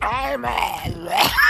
I'm a.